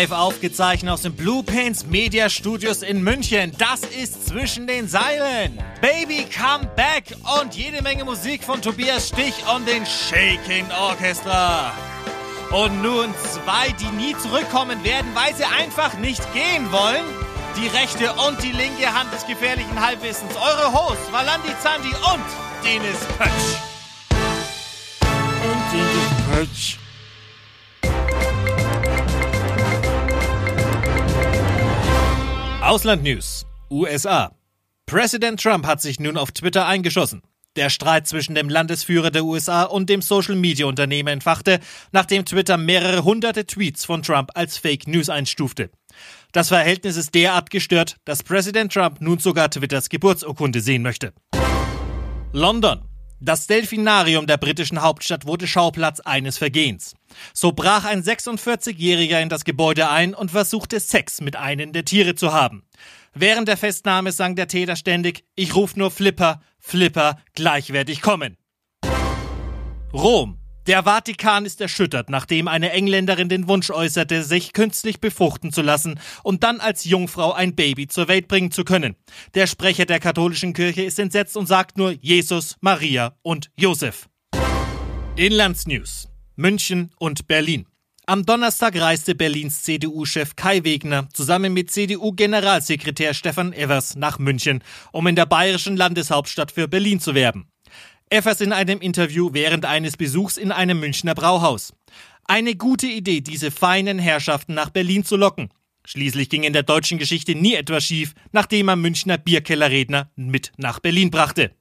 Live aufgezeichnet aus den Blue Paints Media Studios in München. Das ist zwischen den Seilen. Baby Come Back und jede Menge Musik von Tobias Stich und den Shaking Orchestra. Und nun zwei, die nie zurückkommen werden, weil sie einfach nicht gehen wollen. Die rechte und die linke Hand des gefährlichen Halbwissens. Eure Hosts Valandi Zandi und Dennis Pötsch. Und Dennis Pötsch. Ausland News. USA. Präsident Trump hat sich nun auf Twitter eingeschossen. Der Streit zwischen dem Landesführer der USA und dem Social-Media-Unternehmen entfachte, nachdem Twitter mehrere hunderte Tweets von Trump als Fake News einstufte. Das Verhältnis ist derart gestört, dass Präsident Trump nun sogar Twitters Geburtsurkunde sehen möchte. London. Das Delfinarium der britischen Hauptstadt wurde Schauplatz eines Vergehens. So brach ein 46-Jähriger in das Gebäude ein und versuchte Sex mit einem der Tiere zu haben. Während der Festnahme sang der Täter ständig, ich ruf nur Flipper, Flipper, gleichwertig kommen. Rom. Der Vatikan ist erschüttert, nachdem eine Engländerin den Wunsch äußerte, sich künstlich befruchten zu lassen und dann als Jungfrau ein Baby zur Welt bringen zu können. Der Sprecher der katholischen Kirche ist entsetzt und sagt nur Jesus, Maria und Josef. Inlandsnews. München und Berlin. Am Donnerstag reiste Berlins CDU-Chef Kai Wegner zusammen mit CDU-Generalsekretär Stefan Evers nach München, um in der bayerischen Landeshauptstadt für Berlin zu werben. Evers in einem Interview während eines Besuchs in einem Münchner Brauhaus. Eine gute Idee, diese feinen Herrschaften nach Berlin zu locken. Schließlich ging in der deutschen Geschichte nie etwas schief, nachdem er Münchner Bierkellerredner mit nach Berlin brachte.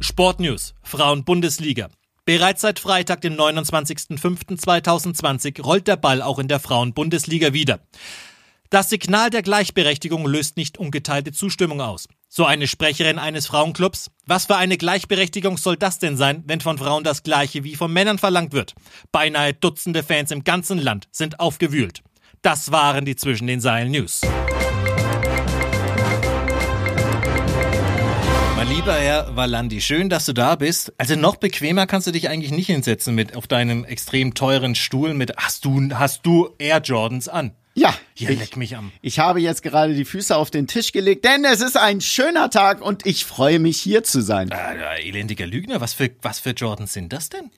Sportnews, Frauen-Bundesliga. Bereits seit Freitag, dem 29.05.2020, rollt der Ball auch in der Frauen-Bundesliga wieder. Das Signal der Gleichberechtigung löst nicht ungeteilte Zustimmung aus. So eine Sprecherin eines Frauenclubs. Was für eine Gleichberechtigung soll das denn sein, wenn von Frauen das Gleiche wie von Männern verlangt wird? Beinahe Dutzende Fans im ganzen Land sind aufgewühlt. Das waren die zwischen den Seilen News. Mein lieber Herr Valandi, schön, dass du da bist. Also noch bequemer kannst du dich eigentlich nicht hinsetzen mit auf deinem extrem teuren Stuhl mit hast du hast du Air Jordans an. Ja, Hier ich, leck mich am. ich habe jetzt gerade die Füße auf den Tisch gelegt, denn es ist ein schöner Tag und ich freue mich hier zu sein. Äh, elendiger Lügner, was für was für Jordans sind das denn?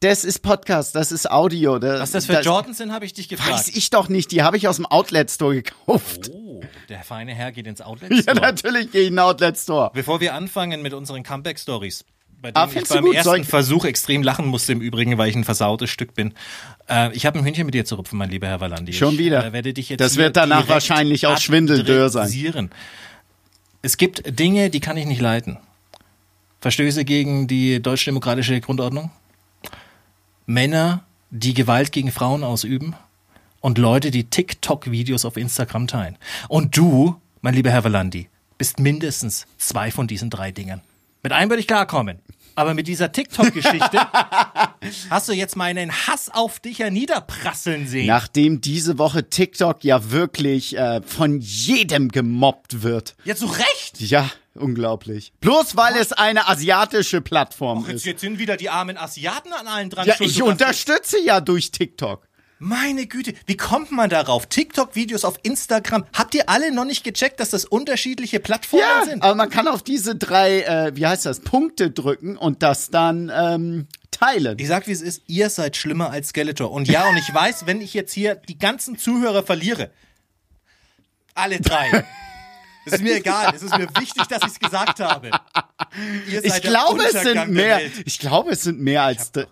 Das ist Podcast, das ist Audio. Das, Was das für Jordans sind, habe ich dich gefragt. Weiß ich doch nicht, die habe ich aus dem Outlet Store gekauft. Oh, der feine Herr geht ins Outlet Ja, Store. natürlich gehe ich in den Outlet Store. Bevor wir anfangen mit unseren Comeback Stories, bei Ah, denen ich findest du beim ersten ich- Versuch extrem lachen musste im Übrigen, weil ich ein versautes Stück bin. Äh, ich habe ein Hühnchen mit dir zu rupfen, mein lieber Herr Valandi. Schon ich, wieder? Äh, Das wird danach wahrscheinlich auch schwindeldürr sein. Es gibt Dinge, die kann ich nicht leiten. Verstöße gegen die deutsch-demokratische Grundordnung, Männer, die Gewalt gegen Frauen ausüben und Leute, die TikTok-Videos auf Instagram teilen. Und du, mein lieber Herr Valandi, bist mindestens zwei von diesen drei Dingen. Mit einem würde ich klarkommen. Aber mit dieser TikTok-Geschichte hast du jetzt meinen Hass auf dich ja niederprasseln sehen. Nachdem diese Woche TikTok ja wirklich äh, von jedem gemobbt wird. Ja, zu Recht. Ja, unglaublich. Bloß weil es eine asiatische Plattform Jetzt, ist. jetzt sind wieder die armen Asiaten an allen dran Ja, ich unterstütze ja durch TikTok. Meine Güte, wie kommt man darauf? TikTok-Videos auf Instagram. Habt ihr alle noch nicht gecheckt, dass das unterschiedliche Plattformen Ja, sind? aber man kann auf diese drei, äh, wie heißt das, Punkte drücken und das dann ähm, teilen. Ich sag, wie es ist, ihr seid schlimmer als Skeletor. Und ja, und ich weiß, wenn ich jetzt hier die ganzen Zuhörer verliere, alle drei. Es ist mir egal, es ist mir wichtig, dass ich es gesagt habe. Ich glaube, es sind mehr. Welt. Ich glaube, es sind mehr als. d-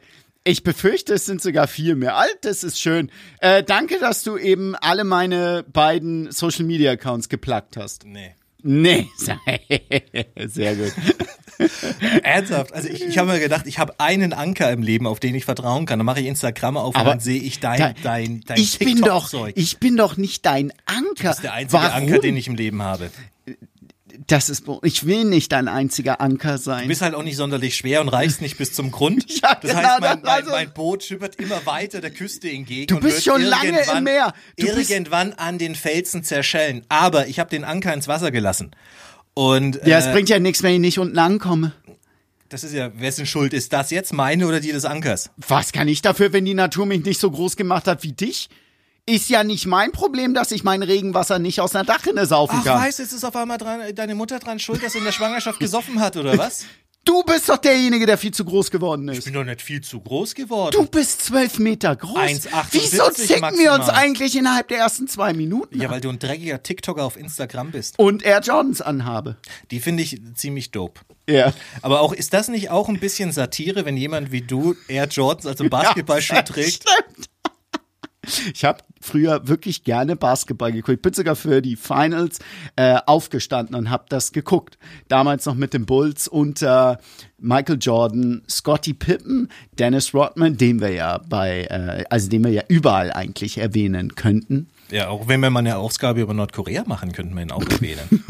Ich befürchte, es sind sogar viel mehr. Alt, das ist schön. Äh, danke, dass du eben alle meine beiden Social Media Accounts geplagt hast. Nee. Nee, sehr gut. Ernsthaft, also ich, ich habe mir gedacht, ich habe einen Anker im Leben, auf den ich vertrauen kann. Dann mache ich Instagram auf und Aber dann sehe ich dein, Da- dein, dein ich bin doch, ich bin doch nicht dein Anker. Das ist der einzige Warum? Anker, den ich im Leben habe. Das ist, ich will nicht dein einziger Anker Du sein. bist halt auch nicht sonderlich schwer und reichst nicht bis zum Grund. Ja, das genau, heißt, mein, das- also- mein, mein Boot schippert immer weiter der Küste entgegen. Du bist schon lange im Meer. Du irgendwann an den Felsen zerschellen. Aber ich habe den Anker ins Wasser gelassen. Und Ja, es äh, bringt ja nichts, wenn ich nicht unten ankomme. das ist ja, wessen Schuld ist das jetzt? Meine oder die des Ankers? Was kann ich dafür, wenn die Natur mich nicht so groß gemacht hat wie dich? Ist ja nicht mein Problem, dass ich mein Regenwasser nicht aus einer Dachrinne saufen Ach, kann. weißt du, jetzt ist auf einmal dran, deine Mutter dran schuld, dass sie in der Schwangerschaft gesoffen hat, oder was? Du bist doch derjenige, der viel zu groß geworden Ich ist. bin doch nicht viel zu groß geworden. Du bist zwölf Meter groß. 1,78 Wieso zicken wir uns maximal. eigentlich innerhalb der ersten zwei Minuten? Ja, weil du ein dreckiger TikToker auf Instagram bist. Und Air Jordans anhabe. Die finde ich ziemlich dope. Ja. Aber auch, ist das nicht auch ein bisschen Satire, wenn jemand wie du Air Jordans als Basketballschuh trägt? Stimmt. Ich habe früher wirklich gerne Basketball geguckt. Ich bin sogar für die Finals äh, aufgestanden und habe das geguckt. Damals noch mit den Bulls unter Michael Jordan, Scottie Pippen, Dennis Rodman, den wir ja bei, äh, also den wir ja überall eigentlich erwähnen könnten. Ja, auch wenn wir mal eine Ausgabe über Nordkorea machen, könnten wir ihn auch erwähnen.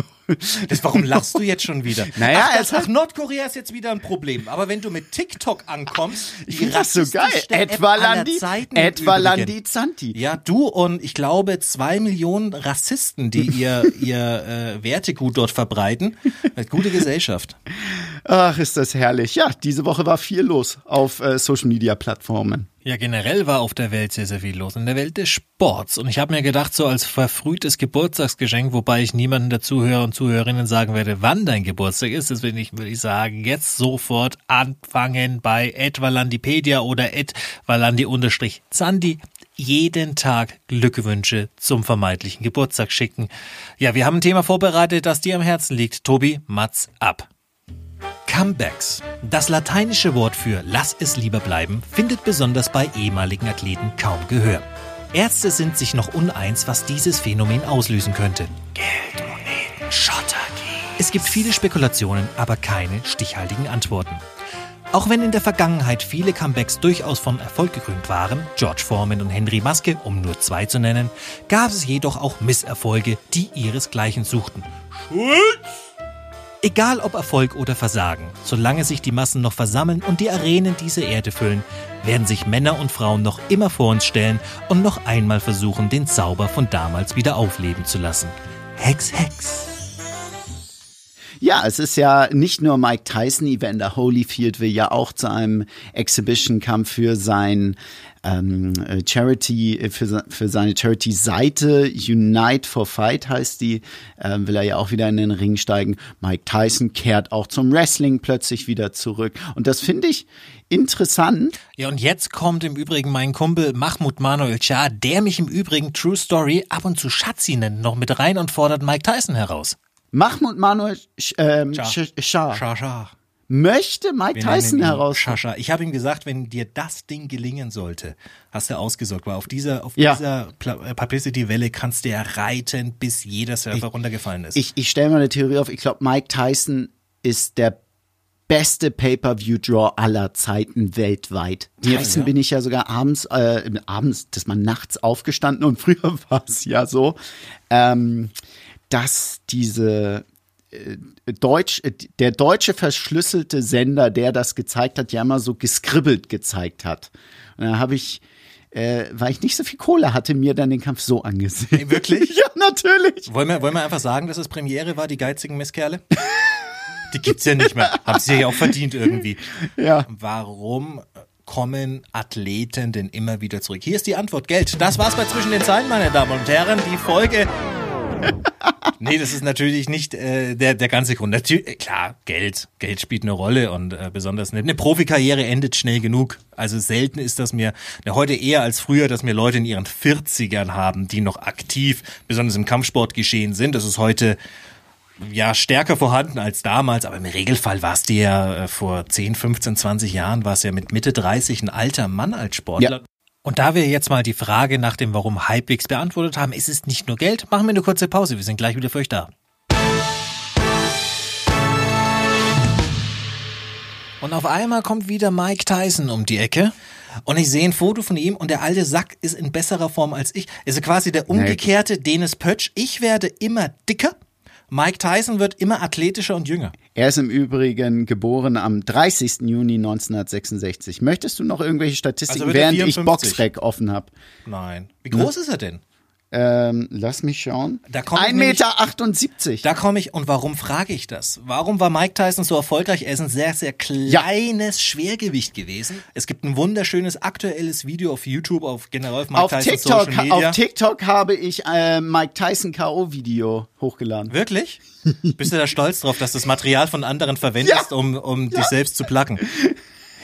Das, warum lachst du jetzt schon wieder? Naja, ach, das, hat- ach, Nordkorea ist jetzt wieder ein Problem. Aber wenn du mit TikTok ankommst, Ich finde das so geil. Etwa Landi, etwa. Landi Zanti. Ja, du und ich glaube zwei Millionen Rassisten, die ihr, ihr äh, Wertegut dort verbreiten. Gute Gesellschaft. Ach, ist das herrlich. Ja, diese Woche war viel los auf äh, Social Media Plattformen. Ja, generell war auf der Welt sehr, sehr viel los. In der Welt des Sports. Und ich habe mir gedacht, so als verfrühtes Geburtstagsgeschenk, wobei ich niemanden der Zuhörer und Zuhörerinnen sagen werde, wann dein Geburtstag ist, deswegen würde ich sagen, jetzt sofort anfangen bei etwalandipedia oder etwalandi-zandi jeden Tag Glückwünsche zum vermeintlichen Geburtstag schicken. Ja, wir haben ein Thema vorbereitet, das dir am Herzen liegt. Tobi, Mats ab. Comebacks. Das lateinische Wort für lass es lieber bleiben findet besonders bei ehemaligen Athleten kaum Gehör. Ärzte sind sich noch uneins, was dieses Phänomen auslösen könnte. Geld, Moneten, Schotter. Es gibt viele Spekulationen, aber keine stichhaltigen Antworten. Auch wenn in der Vergangenheit viele Comebacks durchaus von Erfolg gekrönt waren, George Foreman und Henry Maske, um nur zwei zu nennen, gab es jedoch auch Misserfolge, die ihresgleichen suchten. Egal ob Erfolg oder Versagen, solange sich die Massen noch versammeln und die Arenen diese Erde füllen, werden sich Männer und Frauen noch immer vor uns stellen und noch einmal versuchen, den Zauber von damals wieder aufleben zu lassen. Hex, Hex. Ja, es ist ja nicht nur Mike Tyson, Evander Holyfield will ja auch zu einem Exhibition-Kampf für sein ähm, äh, Charity, äh, für, für seine Charity-Seite, Unite for Fight heißt die, ähm, will er ja auch wieder in den Ring steigen. Mike Tyson kehrt auch zum Wrestling plötzlich wieder zurück. Und das finde ich interessant. Ja, und jetzt kommt im Übrigen mein Kumpel Mahmoud Manuel Shah, der mich im Übrigen True Story ab und zu Schatzi nennt, noch mit rein und fordert Mike Tyson heraus. Mahmoud Manuel Sch- ähm. Möchte Mike Wir Tyson heraus. Shasha. Ich habe ihm gesagt, wenn dir das Ding gelingen sollte, hast du ausgesorgt, weil auf dieser, auf Ja. dieser äh, Publicity-Welle kannst du ja reiten, bis jeder Server runtergefallen ist. Ich, ich stelle mal eine Theorie auf. Ich glaube, Mike Tyson ist der beste Pay-per-View-Draw aller Zeiten weltweit. Jetzt ja. bin ich ja sogar abends, äh, abends, dass man nachts aufgestanden und früher war es ja so, ähm, dass diese Deutsch, äh, der deutsche verschlüsselte Sender, der das gezeigt hat, ja immer so geskribbelt gezeigt hat. Und da habe ich, äh, weil ich nicht so viel Kohle hatte, mir dann den Kampf so angesehen. Wirklich? ja, natürlich. wollen, wir, wollen wir einfach sagen, dass es Premiere war, die geizigen Misskerle? die gibt's ja nicht mehr. Haben sie ja auch verdient irgendwie. Ja. Warum kommen Athleten denn immer wieder zurück? Hier ist die Antwort. Geld. Das war's bei Zwischen den Zeilen, meine Damen und Herren. Die Folge. Nee, das ist natürlich nicht äh, der, der ganze Grund. Natürlich, äh, klar, Geld. Geld spielt eine Rolle und äh, besonders eine, eine Profikarriere endet schnell genug. Also selten ist das mir, na, heute eher als früher, dass mir Leute in ihren 40ern haben, die noch aktiv, besonders im Kampfsport geschehen sind. Das ist heute ja stärker vorhanden als damals, aber im Regelfall war es dir ja äh, vor 10, 15, 20 Jahren, war es ja mit Mitte 30 ein alter Mann als Sportler. Ja. Und da wir jetzt mal die Frage nach dem Warum halbwegs beantwortet haben, ist es nicht nur Geld, machen wir eine kurze Pause. Wir sind gleich wieder für euch da. Und auf einmal kommt wieder Mike Tyson um die Ecke. Und ich sehe ein Foto von ihm und der alte Sack ist in besserer Form als ich. Ist quasi der umgekehrte Dennis Pötsch. Ich werde immer dicker. Mike Tyson wird immer athletischer und jünger. Er ist im Übrigen geboren am 30. Juni 1966. Möchtest du noch irgendwelche Statistiken, Also während ich 54? Boxrec offen habe? Nein. Wie groß ist er denn? Ähm, lass mich schauen. Da komm ich 1,78 Meter. 78. Da komme ich, und warum frage ich das? Warum war Mike Tyson so erfolgreich? Er ist ein sehr, sehr kleines Schwergewicht gewesen. Es gibt ein wunderschönes aktuelles Video auf YouTube, auf generell auf Mike auf, Tyson TikTok, Social Media. auf TikTok habe ich äh, Mike Tyson K.O.-Video hochgeladen. Wirklich? Bist du da stolz drauf, dass du das Material von anderen verwendest, Ja. um, um dich selbst zu placken?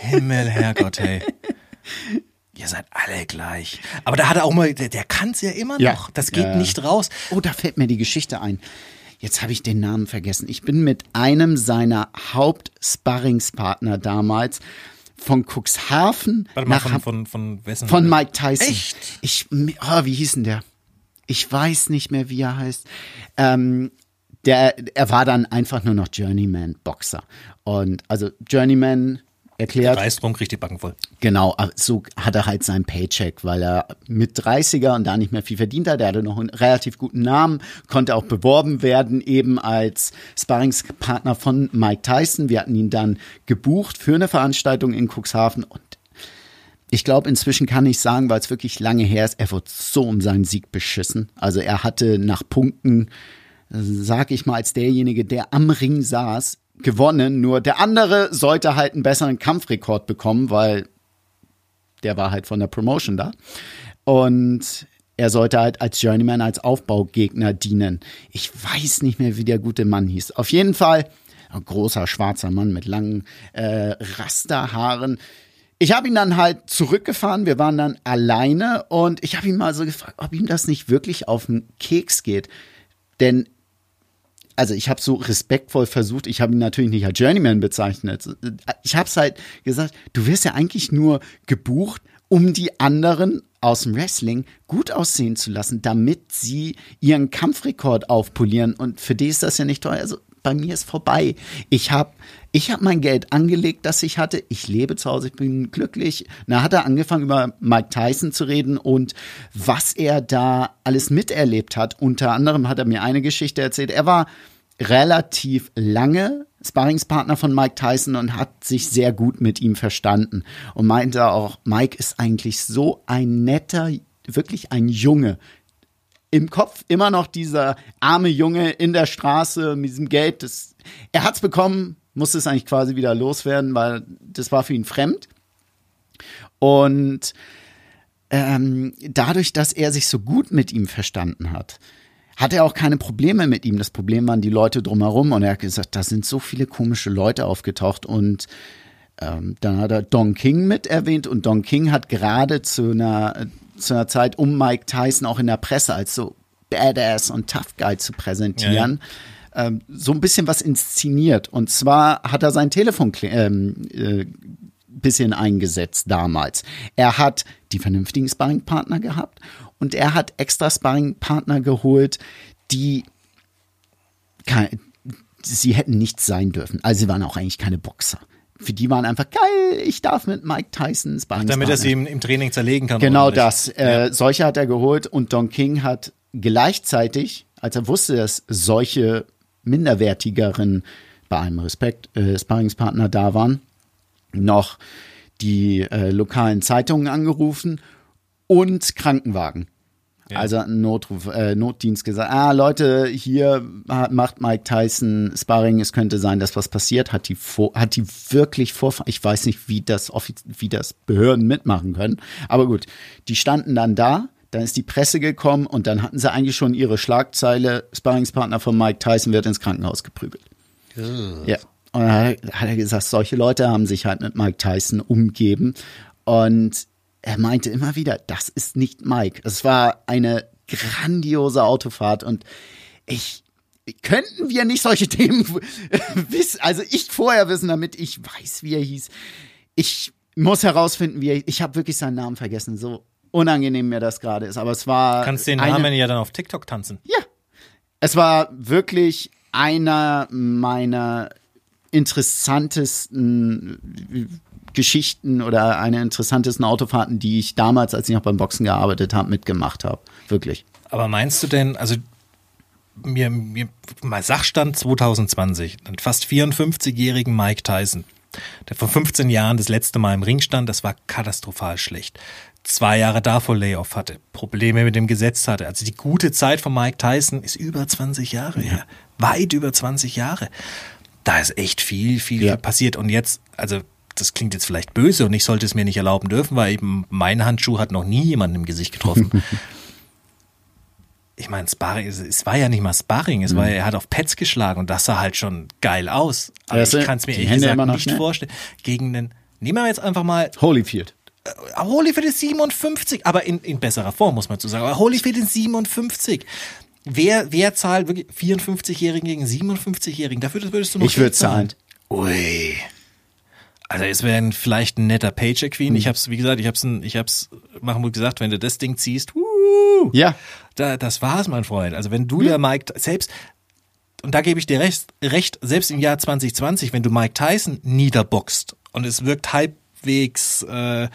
Himmel, Herrgott, hey. Ihr seid alle gleich. Aber da hat er auch mal, der, der kann es ja immer Ja. noch. Das geht Ja. nicht raus. Oh, da fällt mir die Geschichte ein. Jetzt habe ich den Namen vergessen. Ich bin mit einem seiner Hauptsparringspartner damals von Cuxhaven Warte mal, nach von, von, von wessen? von Mike Tyson. Echt? Ich, oh, wie hieß denn der? Ich weiß nicht mehr, wie er heißt. Ähm, der, er war dann einfach nur noch Journeyman-Boxer. Und also Journeyman erklärt. Reißt rum, kriegt die Backen voll. Genau, aber so hat er halt seinen Paycheck, weil er mit 30er und da nicht mehr viel verdient hat. Er hatte noch einen relativ guten Namen, konnte auch beworben werden, eben als Sparringspartner von Mike Tyson. Wir hatten ihn dann gebucht für eine Veranstaltung in Cuxhaven und ich glaube, inzwischen kann ich sagen, weil es wirklich lange her ist, er wurde so um seinen Sieg beschissen. Also er hatte nach Punkten, sag ich mal, als derjenige, der am Ring saß, gewonnen. Nur der andere sollte halt einen besseren Kampfrekord bekommen, weil der war halt von der Promotion da. Und er sollte halt als Journeyman, als Aufbaugegner dienen. Ich weiß nicht mehr, wie der gute Mann hieß. Auf jeden Fall ein großer schwarzer Mann mit langen äh, Rasterhaaren. Ich habe ihn dann halt zurückgefahren, wir waren dann alleine und ich habe ihn mal so gefragt, ob ihm das nicht wirklich auf den Keks geht. Denn also ich habe so respektvoll versucht, ich habe ihn natürlich nicht als Journeyman bezeichnet. Ich habe es halt gesagt, du wirst ja eigentlich nur gebucht, um die anderen aus dem Wrestling gut aussehen zu lassen, damit sie ihren Kampfrekord aufpolieren. Und für die ist das ja nicht teuer. Also bei mir ist vorbei. Ich habe ich hab mein Geld angelegt, das ich hatte. Ich lebe zu Hause, ich bin glücklich. Na, hat er angefangen, über Mike Tyson zu reden und was er da alles miterlebt hat. Unter anderem hat er mir eine Geschichte erzählt. Er war relativ lange Sparringspartner von Mike Tyson und hat sich sehr gut mit ihm verstanden und meinte auch, Mike ist eigentlich so ein netter, wirklich ein Junge. Im Kopf immer noch dieser arme Junge in der Straße mit diesem Geld. Das, er hat's bekommen, musste es eigentlich quasi wieder loswerden, weil das war für ihn fremd. Und ähm, dadurch, dass er sich so gut mit ihm verstanden hat, hat er auch keine Probleme mit ihm. Das Problem waren die Leute drumherum und er hat gesagt, da sind so viele komische Leute aufgetaucht und ähm, dann hat er Don King mit erwähnt und Don King hat gerade zu einer, zu einer Zeit um Mike Tyson auch in der Presse als so Badass und Tough Guy zu präsentieren. Ähm, so ein bisschen was inszeniert. Und zwar hat er sein Telefon ähm, äh, bisschen eingesetzt damals. Er hat die vernünftigen Sparringpartner gehabt und er hat extra Sparringpartner geholt, die kein, sie hätten nichts sein dürfen. Also sie waren auch eigentlich keine Boxer. Für die waren einfach geil, ich darf mit Mike Tyson Sparringspartner. Damit er sie im, im Training zerlegen kann. Genau das. Äh, solche hat er geholt und Don King hat gleichzeitig, als er wusste, dass solche minderwertigeren, bei allem Respekt, äh, Sparringspartner da waren, noch die äh, lokalen Zeitungen angerufen und Krankenwagen. Also einen Notruf, äh, Notdienst gesagt, ah Leute, hier macht Mike Tyson Sparring, es könnte sein, dass was passiert, hat die vor, hat die wirklich vor, ich weiß nicht, wie das wie das Behörden mitmachen können, aber gut, die standen dann da, dann ist die Presse gekommen und dann hatten sie eigentlich schon ihre Schlagzeile, Sparringspartner von Mike Tyson wird ins Krankenhaus geprügelt. Ja. Und dann hat er gesagt, solche Leute haben sich halt mit Mike Tyson umgeben. Und er meinte immer wieder, das ist nicht Mike. Es war eine grandiose Autofahrt und ich, könnten wir nicht solche Themen wissen, also ich vorher wissen, damit ich weiß, wie er hieß. Ich muss herausfinden, wie er, ich habe wirklich seinen Namen vergessen, so unangenehm mir das gerade ist, aber es war. Kannst den eine- Namen ja dann auf TikTok tanzen. ja. Es war wirklich einer meiner interessantesten Geschichten oder eine interessantesten Autofahrten, die ich damals, als ich noch beim Boxen gearbeitet habe, mitgemacht habe. Wirklich. Aber meinst du denn, also mir, mir mal Sachstand 2020, einen fast 54-jährigen Mike Tyson, der vor 15 Jahren das letzte Mal im Ring stand, das war katastrophal schlecht. zwei Jahre davor Layoff hatte, Probleme mit dem Gesetz hatte. Also die gute Zeit von Mike Tyson ist über 20 Jahre her. Weit über 20 Jahre. Da ist echt viel, viel Ja. passiert. Und jetzt, also das klingt jetzt vielleicht böse und ich sollte es mir nicht erlauben dürfen, weil eben mein Handschuh hat noch nie jemanden im Gesicht getroffen. ich meine, Sparring, es, war ja nicht mal Sparring, es war, er hat auf Pets geschlagen und das sah halt schon geil aus. Aber Mhm. Das ich kann es mir ehrlich gesagt nicht schnell. vorstellen. Gegen einen, nehmen wir jetzt einfach mal Holyfield. Holyfield ist 57, aber in, in besserer Form, muss man zu sagen. Aber Holyfield ist 57. Wer, wer zahlt wirklich 54-Jährigen gegen 57-Jährigen? Dafür würdest du noch Ich würde zahlen. Ui. Also es wäre vielleicht ein netter Paycheck für ihn. Hm. Ich hab's, wie gesagt, ich hab's, ich hab's Mahmoud gesagt, wenn du das Ding ziehst, uh, Ja. da, das war's, mein Freund. Also wenn du der Mike, selbst, und da gebe ich dir recht, recht, selbst im Jahr 2020, wenn du Mike Tyson niederboxt und es wirkt halbwegs äh,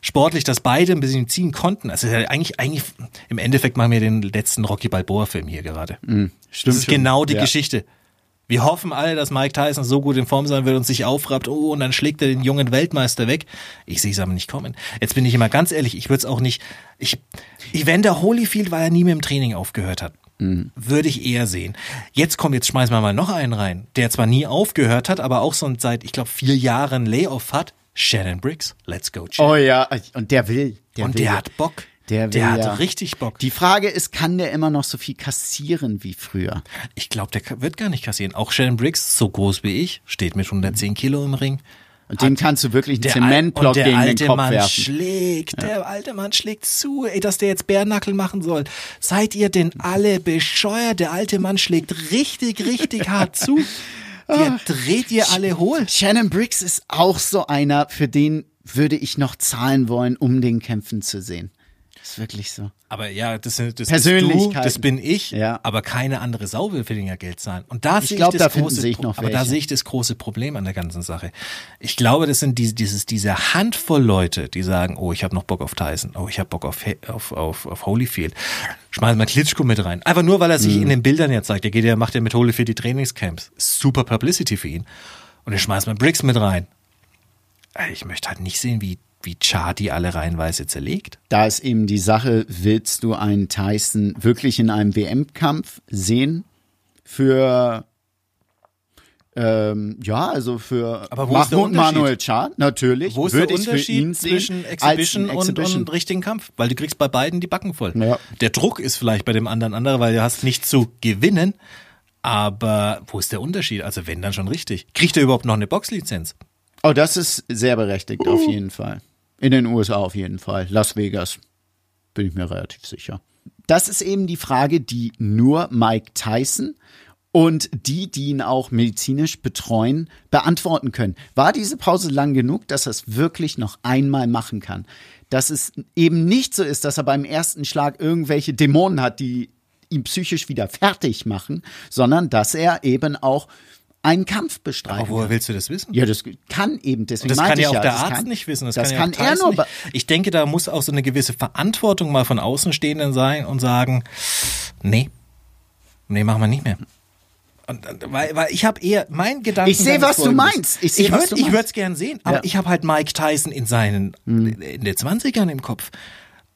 sportlich, dass beide ein bisschen ziehen konnten. Also ja, eigentlich, eigentlich, im Endeffekt machen wir den letzten Rocky Balboa-Film hier gerade. Stimmt Das ist schon. genau die ja. Geschichte. Wir hoffen alle, dass Mike Tyson so gut in Form sein wird und sich aufrappt, oh, und dann schlägt er den jungen Weltmeister weg. Ich sehe es aber nicht kommen. Jetzt bin ich immer ganz ehrlich, ich würde es auch nicht, ich, Evander Holyfield, weil er nie mit dem Training aufgehört hat, würde ich eher sehen. Jetzt komm, jetzt schmeißen wir mal noch einen rein, der zwar nie aufgehört hat, aber auch so seit, ich glaube, vier Jahren Layoff hat. Shannon Briggs, let's go, Shannon. Oh ja, und der will. Der und will. der hat Bock. Der der hat ja. richtig Bock. Die Frage ist, kann der immer noch so viel kassieren wie früher? Ich glaube, der wird gar nicht kassieren. Auch Shannon Briggs, so groß wie ich, steht mit 110 Kilo im Ring. Und dem kannst du wirklich einen Der Zementblock der gegen alte den Kopf Mann werfen. schlägt, der alte Mann schlägt zu, ey, dass der jetzt Bärnackel machen soll. Seid ihr denn alle bescheuert? Der alte Mann schlägt richtig, richtig hart zu. Der dreht ihr alle hohl. Shannon Briggs ist auch so einer, für den würde ich noch zahlen wollen, um den kämpfen zu sehen. Ist wirklich so. Aber ja, das, sind- das bist du, das bin ich, Ja. aber keine andere Sau will für den ja Geld zahlen. Und da Ich sehe glaub, ich da das finden große, noch aber da sehe ich das große Problem an der ganzen Sache. Ich glaube, das sind diese, dieses, diese Handvoll Leute, die sagen, oh, ich habe noch Bock auf Tyson, oh, ich habe Bock auf, auf, auf, auf Holyfield. Schmeißen wir Klitschko mit rein. Einfach nur, weil er Mhm. sich in den Bildern jetzt sagt, er geht ja, macht ja mit Holyfield die Trainingscamps. Super Publicity für ihn. Und dann schmeißen wir Briggs mit rein. Ich möchte halt nicht sehen, wie, wie Char die alle reihenweise zerlegt. Da ist eben die Sache, willst du einen Tyson wirklich in einem WM-Kampf sehen? Für ähm, ja, also für Aber wo ist der Mahmoud Unterschied? Manuel Char, natürlich. Wo ist der Unterschied zwischen Exhibition, ein und, Exhibition. und richtigen Kampf? Weil du kriegst bei beiden die Backen voll. Ja. Der Druck ist vielleicht bei dem anderen anderer, weil du hast nicht zu gewinnen. Aber wo ist der Unterschied? Also wenn dann schon richtig. Kriegt er überhaupt noch eine Boxlizenz? Oh, das ist sehr berechtigt, auf jeden Fall. In den USA auf jeden Fall. Las Vegas. Bin ich mir relativ sicher. Das ist eben die Frage, die nur Mike Tyson und die, die ihn auch medizinisch betreuen, beantworten können. War diese Pause lang genug, dass er es wirklich noch einmal machen kann? Dass es eben nicht so ist, dass er beim ersten Schlag irgendwelche Dämonen hat, die ihn psychisch wieder fertig machen, sondern dass er eben auch einen Kampf bestreiten Aber woher willst du das wissen? Ja, das kann eben, deswegen Das meinte kann ja ich auch der das Arzt kann, nicht wissen. Das, Das, kann, kann, ja auch er nur. nicht. Ich denke, da muss auch so eine gewisse Verantwortung mal von Außenstehenden sein und sagen, nee, nee, machen wir nicht mehr. Und, und, weil, weil ich habe eher mein Gedanke. Ich sehe, was du meinst. Ich sehe, was würd- du ich meinst. würde es gern sehen, aber Ja. Hm. ich habe halt Mike Tyson in seinen in den 20ern im Kopf.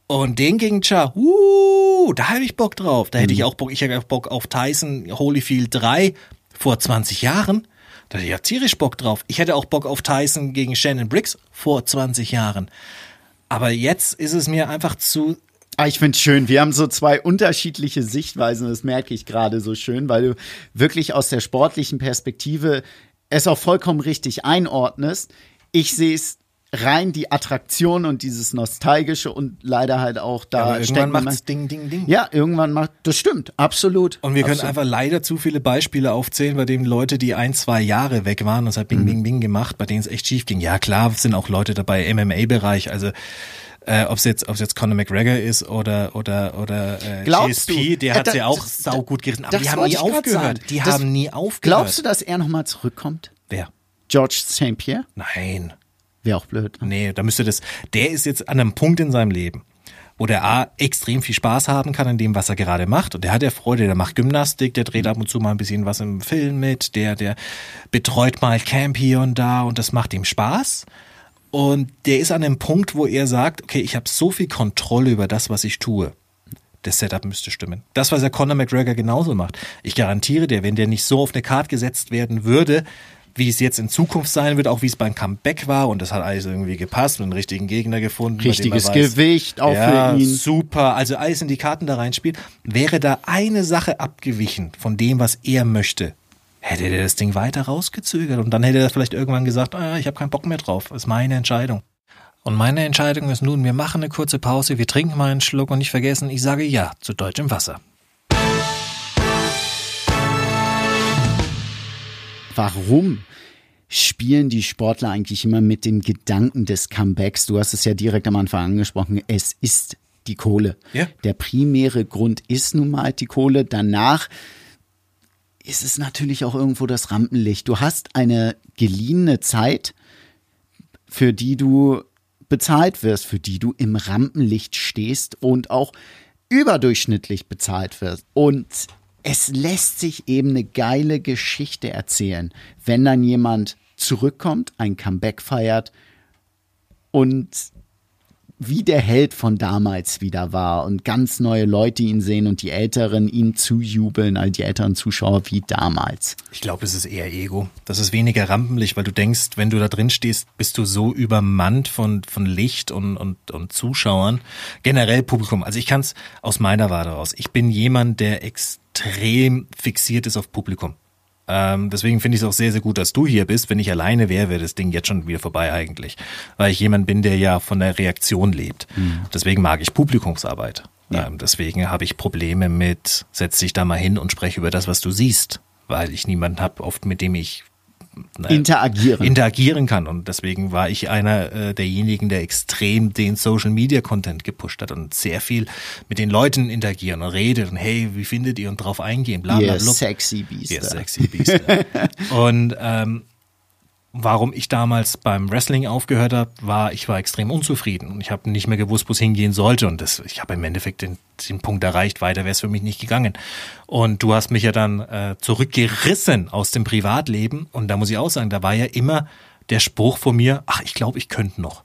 Und den gegen Cha, uh, da habe ich Bock drauf. Da hätte Hm. ich auch Bock, ich hätte auch Bock auf Tyson Holyfield 3 vor 20 Jahren. Da hätte ich ja tierisch Bock drauf. Ich hätte auch Bock auf Tyson gegen Shannon Briggs vor 20 Jahren. Aber jetzt ist es mir einfach zu. Ah, ich finde schön. Wir haben so zwei unterschiedliche Sichtweisen. Das merke ich gerade so schön, weil du wirklich aus der sportlichen Perspektive es auch vollkommen richtig einordnest. Ich sehe es rein die Attraktion und dieses Nostalgische und leider halt auch da aber irgendwann steckt macht's Ding, Ding, Ding. Ja, irgendwann macht, das stimmt, absolut. Und wir können absolut. einfach leider zu viele Beispiele aufzählen, bei denen Leute, die ein, zwei Jahre weg waren und es hat Bing, Mhm. Bing, Bing gemacht, bei denen es echt schief ging. Ja, klar, es sind auch Leute dabei im MMA-Bereich, also äh, ob es jetzt, jetzt Conor McGregor ist oder oder oder äh, Glaubst GSP, du? der Äh, hat ja auch das- sau gut gerissen, aber die haben nie aufgehört. sagen. Die Das- haben nie aufgehört. Glaubst du, dass er nochmal zurückkommt? Wer? George St. Pierre? Nein. Wäre auch blöd. Ne? Nee, da müsste das, der ist jetzt an einem Punkt in seinem Leben, wo der A extrem viel Spaß haben kann in dem, was er gerade macht. Und der hat ja Freude, der macht Gymnastik, der dreht ab und zu mal ein bisschen was im Film mit, der, der betreut mal Camp hier und da und das macht ihm Spaß. Und der ist an dem Punkt, wo er sagt, okay, ich habe so viel Kontrolle über das, was ich tue. Das Setup müsste stimmen. Das, was der Conor McGregor genauso macht. Ich garantiere dir, wenn der nicht so auf eine Karte gesetzt werden würde, wie es jetzt in Zukunft sein wird, auch wie es beim Comeback war und das hat alles irgendwie gepasst und einen richtigen Gegner gefunden. Richtiges weiß, Gewicht auch ja, für ihn. Super, also alles in die Karten da reinspielt. Wäre da eine Sache abgewichen von dem, was er möchte, hätte der das Ding weiter rausgezögert und dann hätte er vielleicht irgendwann gesagt, ah, ich habe keinen Bock mehr drauf, das ist meine Entscheidung. Und meine Entscheidung ist nun, wir machen eine kurze Pause, wir trinken mal einen Schluck und nicht vergessen, ich sage ja zu deutschem Wasser. Warum spielen die Sportler eigentlich immer mit dem Gedanken des Comebacks? Du hast es ja direkt am Anfang angesprochen, es ist die Kohle. Ja. Der primäre Grund ist nun mal die Kohle. Danach ist es natürlich auch irgendwo das Rampenlicht. Du hast eine geliehene Zeit, für die du bezahlt wirst, für die du im Rampenlicht stehst und auch überdurchschnittlich bezahlt wirst. Und es lässt sich eben eine geile Geschichte erzählen, wenn dann jemand zurückkommt, ein Comeback feiert und wie der Held von damals wieder war und ganz neue Leute ihn sehen und die Älteren ihm zujubeln, all die älteren Zuschauer wie damals. Ich glaube, es ist eher Ego. Das ist weniger rampenlich, weil du denkst, wenn du da drin stehst, bist du so übermannt von, von Licht und, und, und Zuschauern. Generell Publikum. Also ich kann es aus meiner Warte raus. Ich bin jemand, der extrem fixiert ist auf Publikum. Ähm, deswegen finde ich es auch sehr, sehr gut, dass du hier bist. Wenn ich alleine wäre, wäre das Ding jetzt schon wieder vorbei eigentlich. Weil ich jemand bin, der ja von der Reaktion lebt. Mhm. Deswegen mag ich Publikumsarbeit. Ja. Ähm, deswegen habe ich Probleme mit, setz dich da mal hin und spreche über das, was du siehst. Weil ich niemanden habe, oft mit dem ich interagieren. interagieren kann. Und deswegen war ich einer äh, derjenigen, der extrem den Social Media Content gepusht hat und sehr viel mit den Leuten interagieren und redet und hey, wie findet ihr und drauf eingehen, bla bla bla. sexy Beast. Yeah, sexy Beast. und ähm, warum ich damals beim Wrestling aufgehört habe, war, ich war extrem unzufrieden und ich habe nicht mehr gewusst, wo es hingehen sollte und das, ich habe im Endeffekt den, den Punkt erreicht, weiter wäre es für mich nicht gegangen. Und du hast mich ja dann äh, zurückgerissen aus dem Privatleben und da muss ich auch sagen, da war ja immer der Spruch von mir, ach, ich glaube, ich könnte noch.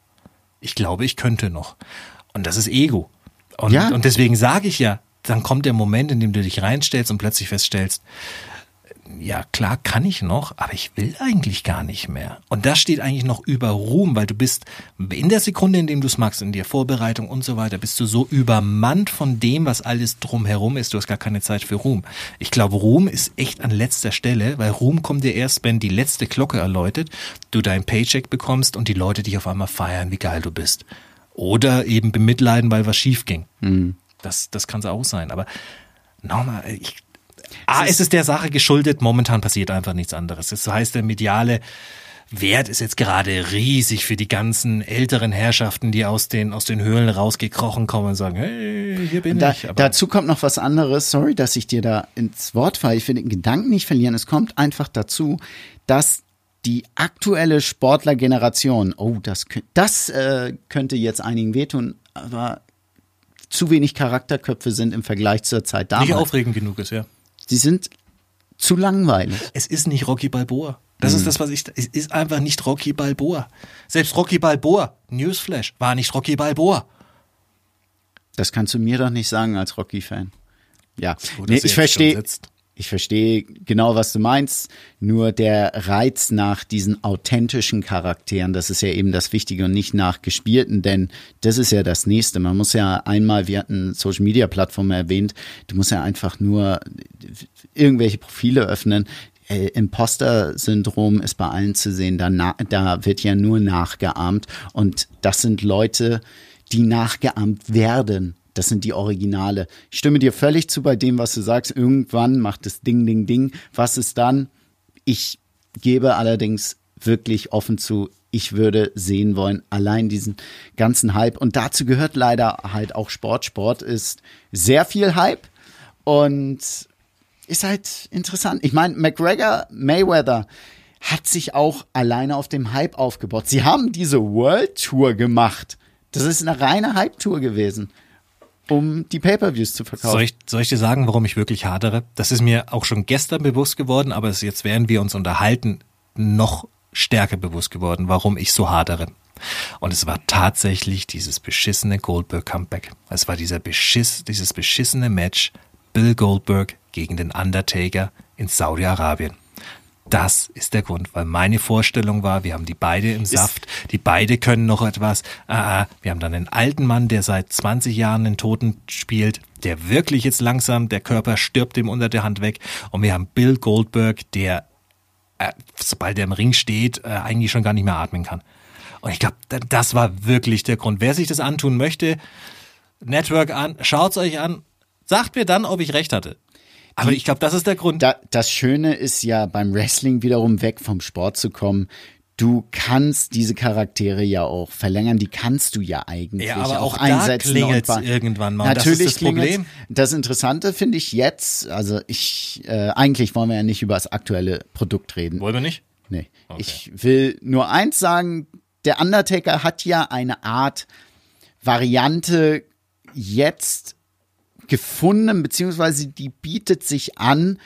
Ich glaube, ich könnte noch. Und das ist Ego. Und, ja. und deswegen sage ich ja, dann kommt der Moment, in dem du dich reinstellst und plötzlich feststellst, ja klar kann ich noch, aber ich will eigentlich gar nicht mehr. Und das steht eigentlich noch über Ruhm, weil du bist in der Sekunde, in dem du es magst, in der Vorbereitung und so weiter, bist du so übermannt von dem, was alles drumherum ist. Du hast gar keine Zeit für Ruhm. Ich glaube, Ruhm ist echt an letzter Stelle, weil Ruhm kommt dir erst, wenn die letzte Glocke erläutet, du dein Paycheck bekommst und die Leute dich auf einmal feiern, wie geil du bist. Oder eben bemitleiden, weil was schief ging. Mhm. Das, das kann es auch sein. Aber nochmal, ich Ah, es ist der Sache geschuldet, momentan passiert einfach nichts anderes. Das heißt, der mediale Wert ist jetzt gerade riesig für die ganzen älteren Herrschaften, die aus den, aus den Höhlen rausgekrochen kommen und sagen, hey, hier bin da, ich. Aber dazu kommt noch was anderes. Sorry, dass ich dir da ins Wort falle. Ich will den Gedanken nicht verlieren. Es kommt einfach dazu, dass die aktuelle Sportlergeneration, oh, das, das äh, könnte jetzt einigen wehtun, aber zu wenig Charakterköpfe sind im Vergleich zur Zeit damals. Nicht aufregend genug ist, ja. Sie sind zu langweilig. Es ist nicht Rocky Balboa. Das mhm. ist das, was ich. Es ist einfach nicht Rocky Balboa. Selbst Rocky Balboa, Newsflash, war nicht Rocky Balboa. Das kannst du mir doch nicht sagen als Rocky-Fan. Ja, nee, ich verstehe. Ich verstehe genau, was du meinst. Nur der Reiz nach diesen authentischen Charakteren, das ist ja eben das Wichtige und nicht nach gespielten, denn das ist ja das Nächste. Man muss ja einmal, wir hatten Social Media Plattformen erwähnt, du musst ja einfach nur irgendwelche Profile öffnen. Äh, Imposter-Syndrom ist bei allen zu sehen. Da, da wird ja nur nachgeahmt. Und das sind Leute, die nachgeahmt werden. Das sind die Originale. Ich stimme dir völlig zu bei dem, was du sagst. Irgendwann macht es Ding, Ding, Ding. Was ist dann? Ich gebe allerdings wirklich offen zu, ich würde sehen wollen, allein diesen ganzen Hype. Und dazu gehört leider halt auch Sport. Sport ist sehr viel Hype und ist halt interessant. Ich meine, McGregor, Mayweather hat sich auch alleine auf dem Hype aufgebaut. Sie haben diese World Tour gemacht. Das ist eine reine Hype-Tour gewesen um die Pay-per-Views zu verkaufen. Soll ich, soll ich dir sagen, warum ich wirklich hadere? Das ist mir auch schon gestern bewusst geworden, aber jetzt werden wir uns unterhalten, noch stärker bewusst geworden, warum ich so hadere. Und es war tatsächlich dieses beschissene Goldberg-Comeback. Es war dieser Beschiss, dieses beschissene Match Bill Goldberg gegen den Undertaker in Saudi-Arabien. Das ist der Grund, weil meine Vorstellung war, wir haben die beide im Saft, die beide können noch etwas. Ah, ah, wir haben dann einen alten Mann, der seit 20 Jahren den Toten spielt, der wirklich jetzt langsam, der Körper stirbt ihm unter der Hand weg. Und wir haben Bill Goldberg, der, äh, sobald er im Ring steht, äh, eigentlich schon gar nicht mehr atmen kann. Und ich glaube, das war wirklich der Grund. Wer sich das antun möchte, Network an, schaut's euch an, sagt mir dann, ob ich recht hatte. Aber ich glaube, das ist der Grund. Da, das Schöne ist ja beim Wrestling wiederum weg vom Sport zu kommen. Du kannst diese Charaktere ja auch verlängern, die kannst du ja eigentlich ja, aber auch, auch einsetzen. klingelt irgendwann mal. Natürlich das ist das Problem. Das Interessante finde ich jetzt, also ich, äh, eigentlich wollen wir ja nicht über das aktuelle Produkt reden. Wollen wir nicht? Nee. Okay. Ich will nur eins sagen, der Undertaker hat ja eine Art Variante jetzt gefunden, beziehungsweise die bietet sich an,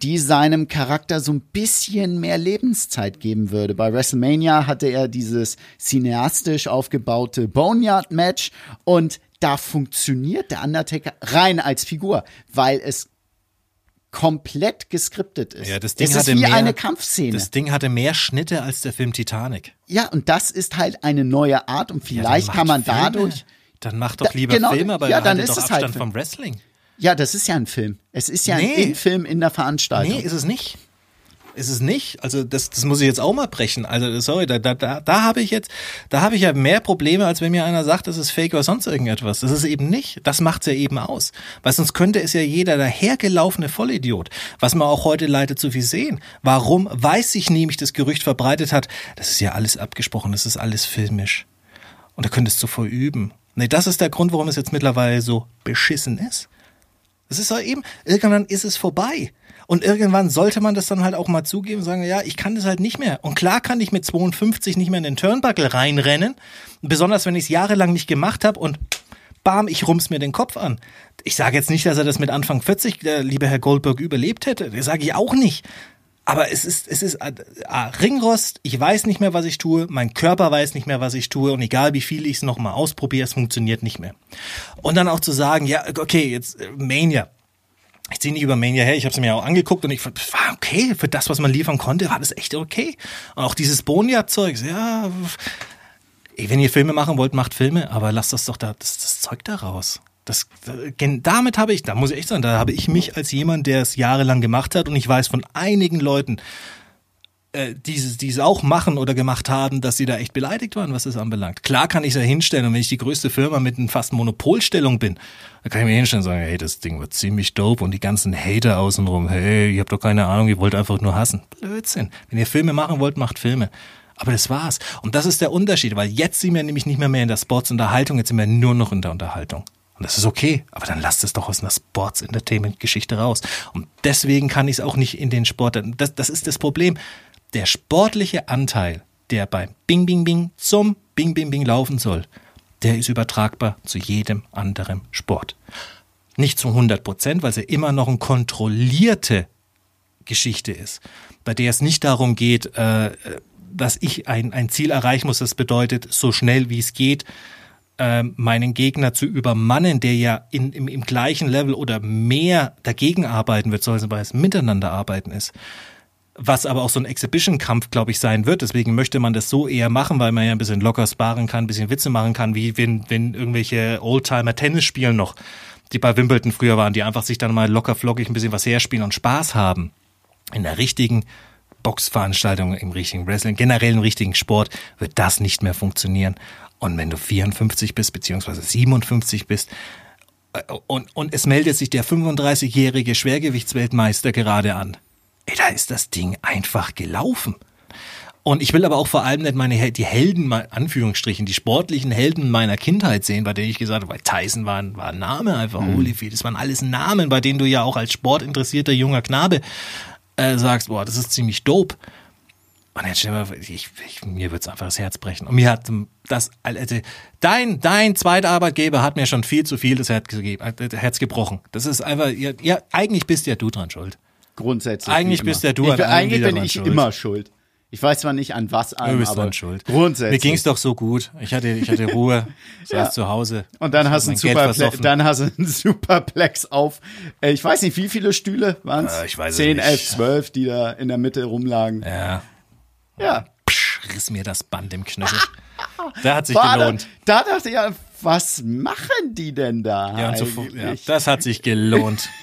die seinem Charakter so ein bisschen mehr Lebenszeit geben würde. Bei WrestleMania hatte er dieses cineastisch aufgebaute Boneyard-Match und da funktioniert der Undertaker rein als Figur, weil es komplett geskriptet ist. Ja, das Ding es hatte ist wie mehr, eine Kampfszene. Das Ding hatte mehr Schnitte als der Film Titanic. Ja, und das ist halt eine neue Art und vielleicht ja, kann man Filme. Dann mach doch lieber genau, Filme, aber ja, dann ist doch es Abstand halt vom Wrestling. Ja, das ist ja ein Film. Es ist ja Nee. ein Film in der Veranstaltung. Nee, ist es nicht. Ist es nicht. Also das, das muss ich jetzt auch mal brechen. Also sorry, da, da, da, da habe ich jetzt, da habe ich ja mehr Probleme, als wenn mir einer sagt, das ist fake oder sonst irgendetwas. Das ist eben nicht. Das macht's ja eben aus. Weil sonst könnte es ja jeder dahergelaufene Vollidiot, was man auch heute leider zu viel sehen. Warum? Weiß sich nämlich das Gerücht verbreitet hat, das ist ja alles abgesprochen, das ist alles filmisch. Und da könntest du voll üben. Nee, das ist der Grund, warum es jetzt mittlerweile so beschissen ist. Das ist doch eben, irgendwann ist es vorbei. Und irgendwann sollte man das dann halt auch mal zugeben und sagen, ja, ich kann das halt nicht mehr. Und klar kann ich mit 52 nicht mehr in den Turnbuckle reinrennen. Besonders wenn ich es jahrelang nicht gemacht habe und bam, ich rums mir den Kopf an. Ich sage jetzt nicht, dass er das mit Anfang 40, der liebe Herr Goldberg, überlebt hätte. Das sage ich auch nicht. Aber es ist, es ist ah, Ringrost, ich weiß nicht mehr, was ich tue, mein Körper weiß nicht mehr, was ich tue und egal wie viel ich es nochmal ausprobiere, es funktioniert nicht mehr. Und dann auch zu sagen, ja, okay, jetzt äh, Mania. Ich ziehe nicht über Mania her, ich habe es mir auch angeguckt und ich war okay, für das, was man liefern konnte, war das echt okay. Und auch dieses Bonja-Zeug, ja, wenn ihr Filme machen wollt, macht Filme, aber lasst das doch da, das, das Zeug da raus. Das, damit habe ich, da muss ich echt sagen, da habe ich mich als jemand, der es jahrelang gemacht hat und ich weiß von einigen Leuten, äh, die, es- auch machen oder gemacht haben, dass sie da echt beleidigt waren, was das anbelangt. Klar kann ich es ja hinstellen und wenn ich die größte Firma mit einer fast Monopolstellung bin, dann kann ich mir hinstellen und sagen, hey, das Ding wird ziemlich dope und die ganzen Hater außenrum, hey, ihr habt doch keine Ahnung, ihr wollt einfach nur hassen. Blödsinn. Wenn ihr Filme machen wollt, macht Filme. Aber das war's. Und das ist der Unterschied, weil jetzt sind wir nämlich nicht mehr mehr in der Sports-Unterhaltung, jetzt sind wir nur noch in der Unterhaltung. Und das ist okay, aber dann lasst es doch aus einer Sports-Entertainment-Geschichte raus. Und deswegen kann ich es auch nicht in den Sport. Das, das ist das Problem. Der sportliche Anteil, der beim Bing Bing Bing zum Bing Bing Bing laufen soll, der ist übertragbar zu jedem anderen Sport. Nicht zu 100 Prozent, weil es ja immer noch eine kontrollierte Geschichte ist, bei der es nicht darum geht, äh, dass ich ein, ein Ziel erreichen muss. Das bedeutet, so schnell wie es geht, äh, meinen Gegner zu übermannen, der ja in, im, im gleichen Level oder mehr dagegen arbeiten wird, soll weil es miteinander arbeiten ist. Was aber auch so ein Exhibition-Kampf, glaube ich, sein wird. Deswegen möchte man das so eher machen, weil man ja ein bisschen locker sparen kann, ein bisschen Witze machen kann, wie wenn, wenn irgendwelche Oldtimer Tennis spielen noch, die bei Wimbledon früher waren, die einfach sich dann mal locker flockig ein bisschen was herspielen und Spaß haben. In der richtigen Boxveranstaltung, im richtigen Wrestling, generell im richtigen Sport wird das nicht mehr funktionieren. Und wenn du 54 bist, beziehungsweise 57 bist, äh, und, und es meldet sich der 35-jährige Schwergewichtsweltmeister gerade an. Ey, da ist das Ding einfach gelaufen. Und ich will aber auch vor allem nicht meine die Helden, Anführungsstrichen, die sportlichen Helden meiner Kindheit sehen, bei denen ich gesagt habe, weil Tyson war, ein- war ein Name einfach, Holyfield, das waren alles Namen, bei denen du ja auch als sportinteressierter junger Knabe äh, sagst, boah, das ist ziemlich dope. Und jetzt stell mal, ich, ich, mir wird's einfach das Herz brechen. Und mir hat das, also, dein, dein zweiter Arbeitgeber hat mir schon viel zu viel das Herz, gegeben, äh, das Herz gebrochen. Das ist einfach, ja, ja, eigentlich bist ja du dran schuld. Grundsätzlich. Eigentlich bist ja du ich, an allem Eigentlich bin ich schuld. immer schuld. Ich weiß zwar nicht an was Du einem, bist aber dran schuld. Mir grundsätzlich. ging's doch so gut. Ich hatte, ich hatte Ruhe, saß Ja. zu Hause. Und dann Ich hast du versoffen. dann hast du einen Superplex auf, äh, ich weiß nicht, wie viele Stühle waren es? Äh, ich weiß es 10, nicht. 11, 12, die da in der Mitte rumlagen. Ja, Ja. psch, riss mir das Band im Knöchel. Da hat sich War da, gelohnt. da dachte ich ja, was machen die denn da? Ja, und so, ja, das hat sich gelohnt.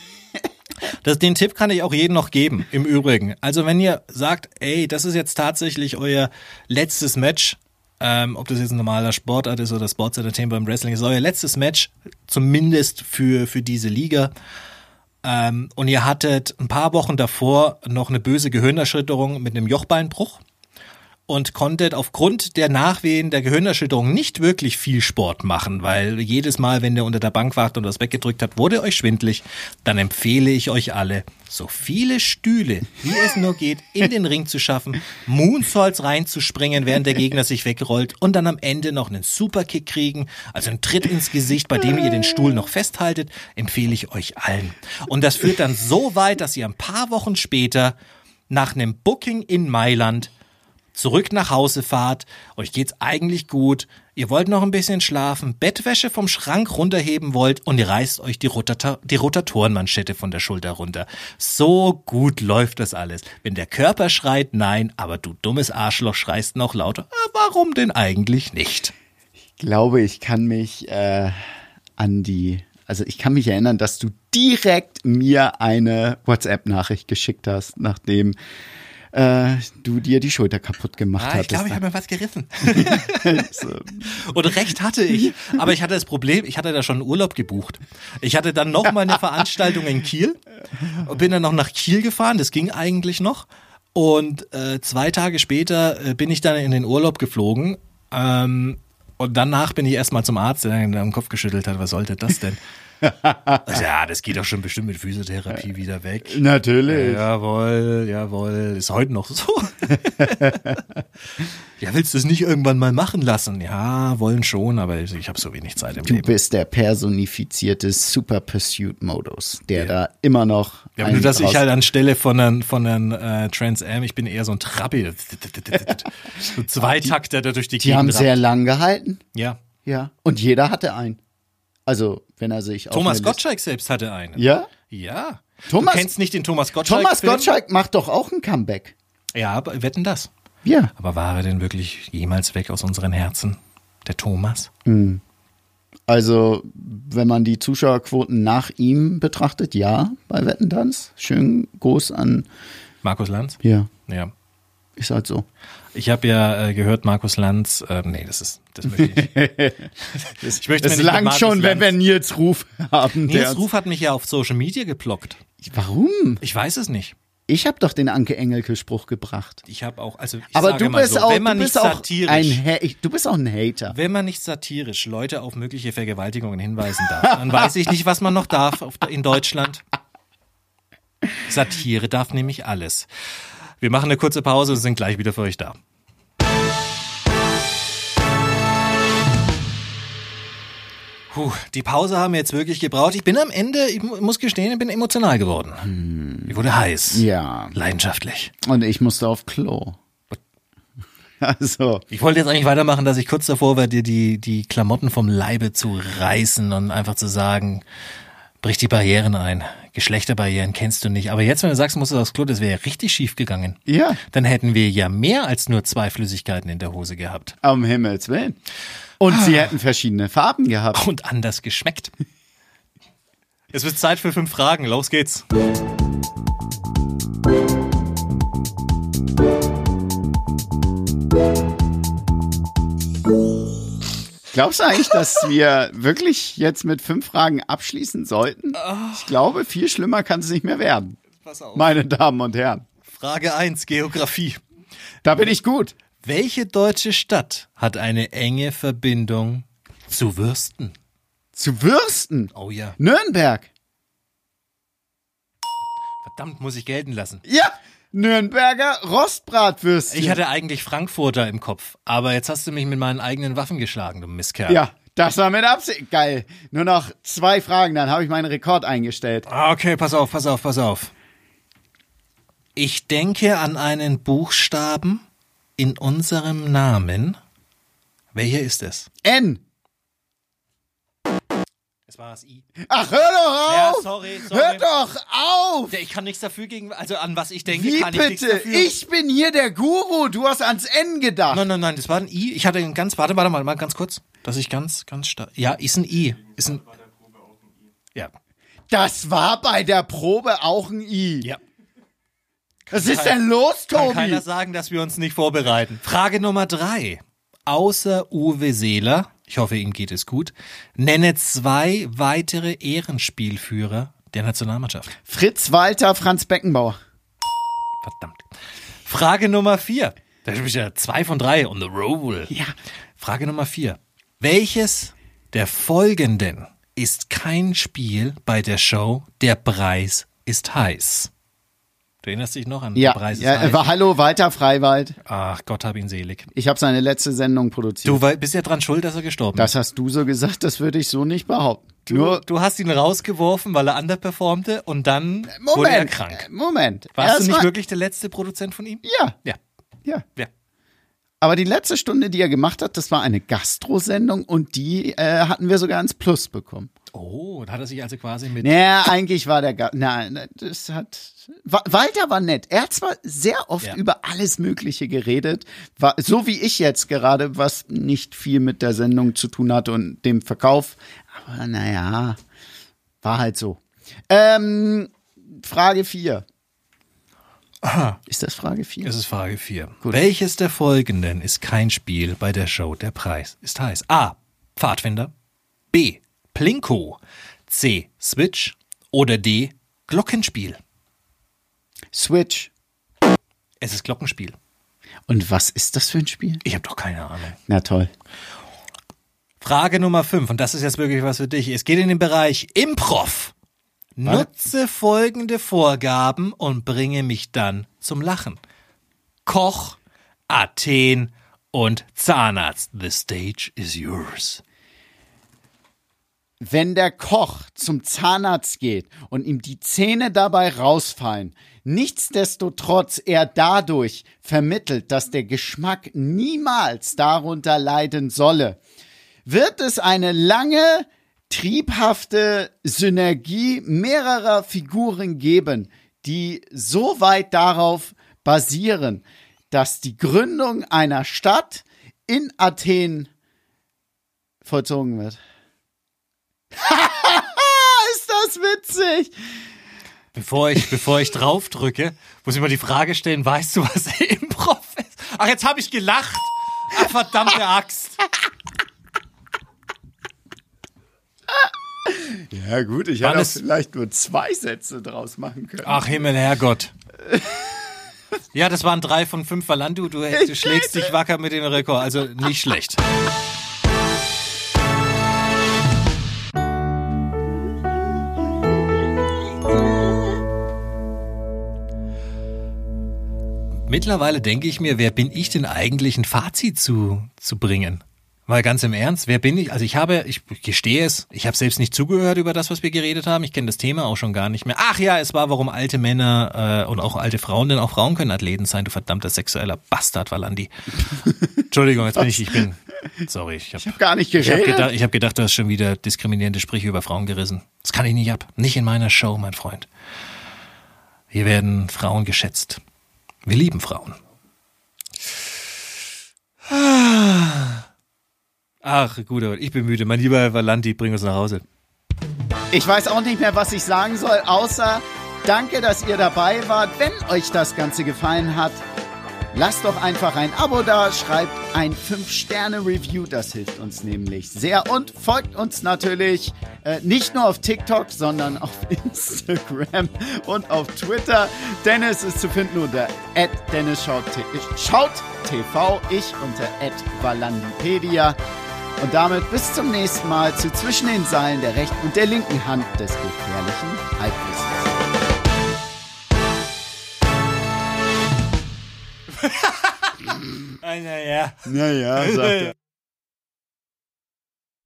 Das, den Tipp kann ich auch jedem noch geben, im Übrigen. Also wenn ihr sagt, ey, das ist jetzt tatsächlich euer letztes Match, ähm, ob das jetzt ein normaler Sportart ist oder Sports Entertainment beim Wrestling, ist euer letztes Match, zumindest für, für diese Liga. Ähm, und ihr hattet ein paar Wochen davor noch eine böse Gehirnerschütterung mit einem Jochbeinbruch und konntet aufgrund der Nachwehen der Gehirnerschütterung nicht wirklich viel Sport machen, weil jedes Mal, wenn der unter der Bank wacht und das weggedrückt hat, wurde euch schwindlig, dann empfehle ich euch alle, so viele Stühle, wie es nur geht, in den Ring zu schaffen, Moonsaults reinzuspringen, während der Gegner sich wegrollt und dann am Ende noch einen Superkick kriegen, also einen Tritt ins Gesicht, bei dem ihr den Stuhl noch festhaltet, empfehle ich euch allen. Und das führt dann so weit, dass ihr ein paar Wochen später nach einem Booking in Mailand zurück nach Hause fahrt, euch geht's eigentlich gut, ihr wollt noch ein bisschen schlafen, Bettwäsche vom Schrank runterheben wollt und ihr reißt euch die, Rotata die Rotatorenmanschette von der Schulter runter. So gut läuft das alles. Wenn der Körper schreit, nein, aber du dummes Arschloch schreist noch lauter. Ah, Warum denn eigentlich nicht? Ich glaube, ich kann mich äh, an die, also ich kann mich erinnern, dass du direkt mir eine WhatsApp-Nachricht geschickt hast, nachdem äh, du dir die Schulter kaputt gemacht Ah, ich hattest. glaube, ich habe mir was gerissen. Und recht hatte ich. Aber ich hatte das Problem, ich hatte da schon einen Urlaub gebucht. Ich hatte dann noch mal eine Veranstaltung in Kiel und bin dann noch nach Kiel gefahren. Das ging eigentlich noch. Und äh, zwei Tage später äh, bin ich dann in den Urlaub geflogen. Ähm, und danach bin ich erstmal zum Arzt, der dann den Kopf geschüttelt hat. Was sollte das denn? Ja, das geht doch schon bestimmt mit Physiotherapie wieder weg. Natürlich. Jawohl, jawohl. Ist heute noch so. ja, willst du es nicht irgendwann mal machen lassen? Ja, wollen schon, aber ich, ich habe so wenig Zeit im Du Leben. bist der personifizierte Super Pursuit Modus, der da immer noch. Ja, aber nur, dass ich halt anstelle von einem, von einem äh, Trans Am, ich bin eher so ein Trabi. so Zweitakter, der durch die Die Gegend haben sehr lang gehalten. Ja. Ja. Und jeder hatte einen. Also, wenn er sich Thomas Gottschalk selbst hatte einen. Ja? Ja. Thomas- du kennst nicht den Thomas Gottschalk? Thomas Film? Gottschalk macht doch auch ein Comeback. Ja, aber wetten das. Ja. Aber war er denn wirklich jemals weg aus unseren Herzen? Der Thomas? Also, wenn man die Zuschauerquoten nach ihm betrachtet, ja, bei Wetten Tanz. Schön groß an. Markus Lanz? Ja, Ja. Ist halt so. Ich habe ja äh, gehört, Markus Lanz, äh, nee, das ist, das möchte ich nicht. ich möchte langt Markus schon, wenn Lanz- wir Nils Ruf haben. Nils Ruf hat mich ja auf Social Media geblockt. Warum? Ich weiß es nicht. Ich habe doch den Anke Engelke-Spruch gebracht. Ich habe auch, also ich Aber sage du mal bist so, auch, wenn man du nicht satirisch, ein, du bist auch ein Hater. wenn man nicht satirisch Leute auf mögliche Vergewaltigungen hinweisen darf, dann weiß ich nicht, was man noch darf in Deutschland. Satire darf nämlich alles. Wir machen eine kurze Pause und sind gleich wieder für euch da. Puh, die Pause haben wir jetzt wirklich gebraucht. Ich bin am Ende, ich mu- muss gestehen, ich bin emotional geworden. Ich wurde heiß. Ja. Leidenschaftlich. Und ich musste auf Klo. Also, Ich wollte jetzt eigentlich weitermachen, dass ich kurz davor war, dir die, die Klamotten vom Leibe zu reißen und einfach zu sagen, brich die Barrieren ein. Geschlechterbarrieren kennst du nicht. Aber jetzt, wenn du sagst, musst du aufs Klo, das wäre ja richtig schief gegangen. ja, Dann hätten wir ja mehr als nur zwei Flüssigkeiten in der Hose gehabt. um Himmels Willen. Und sie hätten verschiedene Farben gehabt. Und anders geschmeckt. Es wird Zeit für fünf Fragen. Los geht's. Glaubst du eigentlich, dass wir wirklich jetzt mit fünf Fragen abschließen sollten? Ich glaube, viel schlimmer kann es nicht mehr werden. Pass auf. Meine Damen und Herren. Frage eins: Geografie. Da bin ich gut. Welche deutsche Stadt hat eine enge Verbindung zu Würsten? Zu Würsten. Oh ja. Nürnberg. Verdammt, muss ich gelten lassen. Ja, Nürnberger Rostbratwürstchen. Ich hatte eigentlich Frankfurter im Kopf, aber jetzt hast du mich mit meinen eigenen Waffen geschlagen, du Mistkerl. ja, das war mit Absicht. Geil. Nur noch zwei Fragen, dann habe ich meinen Rekord eingestellt. Ah, Okay, pass auf, pass auf, pass auf. Ich denke an einen Buchstaben in unserem Namen. Welcher ist es? N. War das I. Ach, hör doch Ja, auf! sorry, sorry. Hör doch auf! Ja, Ich kann nichts dafür gegen, also an was ich denke, Wie kann ich nichts bitte? dafür. Ich bin hier der Guru. Du hast ans N gedacht. Nein, nein, nein, das war ein I. Ich hatte ein ganz, warte, warte mal, mal ganz kurz, dass ich ganz, ganz stark. Ja, ist ein I. Ist ein. Ja. Das war bei der Probe auch ein I. Ja. Was ist denn los, Kann Tobi? keiner sagen, dass wir uns nicht vorbereiten. Frage Nummer drei. Außer Uwe Seeler, ich hoffe, ihm geht es gut, nenne zwei weitere Ehrenspielführer der Nationalmannschaft. Fritz Walter, Franz Beckenbauer. Verdammt. Frage Nummer vier. Da bin ich ja zwei von drei on the roll. Ja. Frage Nummer vier. Welches der folgenden ist kein Spiel bei der Show Der Preis ist heiß? Du erinnerst dich noch an Ja, Preis ist ja war Hallo Walter Freiwald. Ach, Gott hab ihn selig. Ich habe seine letzte Sendung produziert. Du wei- bist ja dran schuld, dass er gestorben das hast du so gesagt, das würde ich so nicht behaupten. Nur Du hast ihn rausgeworfen, weil er underperformte und dann wurde er Moment, krank. Moment. Warst du Erst nicht mal- wirklich der letzte Produzent von ihm? Ja, Ja. ja. Ja. Aber die letzte Stunde, die er gemacht hat, das war eine Gastrosendung und die äh, hatten wir sogar ins Plus bekommen. Oh, da hat er sich also quasi mit. Naja, eigentlich war der Ga Nein, das hat. Wa- Walter war nett. Er hat zwar sehr oft Ja. über alles Mögliche geredet, war, so wie ich jetzt gerade, was nicht viel mit der Sendung zu tun hatte und dem Verkauf. Aber naja, war halt so. Ähm, Frage 4. Ist das Frage 4? Es ist Frage 4. Welches der folgenden ist kein Spiel bei der Show Der Preis ist heiß? A. Pfadfinder. B. Plinko. C. Switch. Oder D. Glockenspiel. Switch. Es ist Glockenspiel. Und was ist das für ein Spiel? Ich habe doch keine Ahnung. Na toll. Frage Nummer 5. Und das ist jetzt wirklich was für dich. Es geht in den Bereich Improv. Nutze folgende Vorgaben und bringe mich dann zum Lachen. Koch, Athen und Zahnarzt. The stage is yours. Wenn der Koch zum Zahnarzt geht und ihm die Zähne dabei rausfallen, nichtsdestotrotz er dadurch vermittelt, dass der Geschmack niemals darunter leiden solle, wird es eine lange, triebhafte Synergie mehrerer Figuren geben, die so weit darauf basieren, dass die Gründung einer Stadt in Athen vollzogen wird. Ist das witzig? Bevor ich, bevor ich drauf drücke, muss ich mal die Frage stellen, weißt du, was Improv ist? Ach, jetzt habe ich gelacht. Ach, verdammte Axt. Ja, gut, ich Wann hätte auch vielleicht nur zwei Sätze draus machen können. Ach, Himmel, Herrgott. Ja, das waren drei von fünf Valandu. Du, du schlägst dich wacker mit dem Rekord. Also nicht schlecht. Mittlerweile denke ich mir, wer bin ich denn eigentlich, ein Fazit zu, zu bringen? Mal ganz im Ernst, wer bin ich? Also ich habe, ich gestehe es, ich habe selbst nicht zugehört über das, was wir geredet haben. Ich kenne das Thema auch schon gar nicht mehr. Ach ja, es war, warum alte Männer äh, und auch alte Frauen, denn auch Frauen können Athleten sein, du verdammter sexueller Bastard, Valandi. Entschuldigung, jetzt bin ich, ich bin, sorry, ich habe Gar nicht ich hab geredet. gedacht, ich hab gedacht, du hast schon wieder diskriminierende Sprüche über Frauen gerissen. Das kann ich nicht ab. Nicht in meiner Show, mein Freund. Hier werden Frauen geschätzt. Wir lieben Frauen. Ach, gut, ich bin müde. Mein lieber Valanti, bring uns nach Hause. Ich weiß auch nicht mehr, was ich sagen soll, außer danke, dass ihr dabei wart. Wenn euch das Ganze gefallen hat, lasst doch einfach ein Abo da, schreibt ein 5-Sterne-Review, das hilft uns nämlich sehr und folgt uns natürlich äh, nicht nur auf TikTok, sondern auf Instagram und auf Twitter. Dennis ist zu finden unter Dennis schaut, schaut TV, ich unter Valandipedia. Und damit bis zum nächsten Mal zu Zwischen den Seilen der rechten und der linken Hand des gefährlichen Halbwissens. Naja. Naja, sagt er.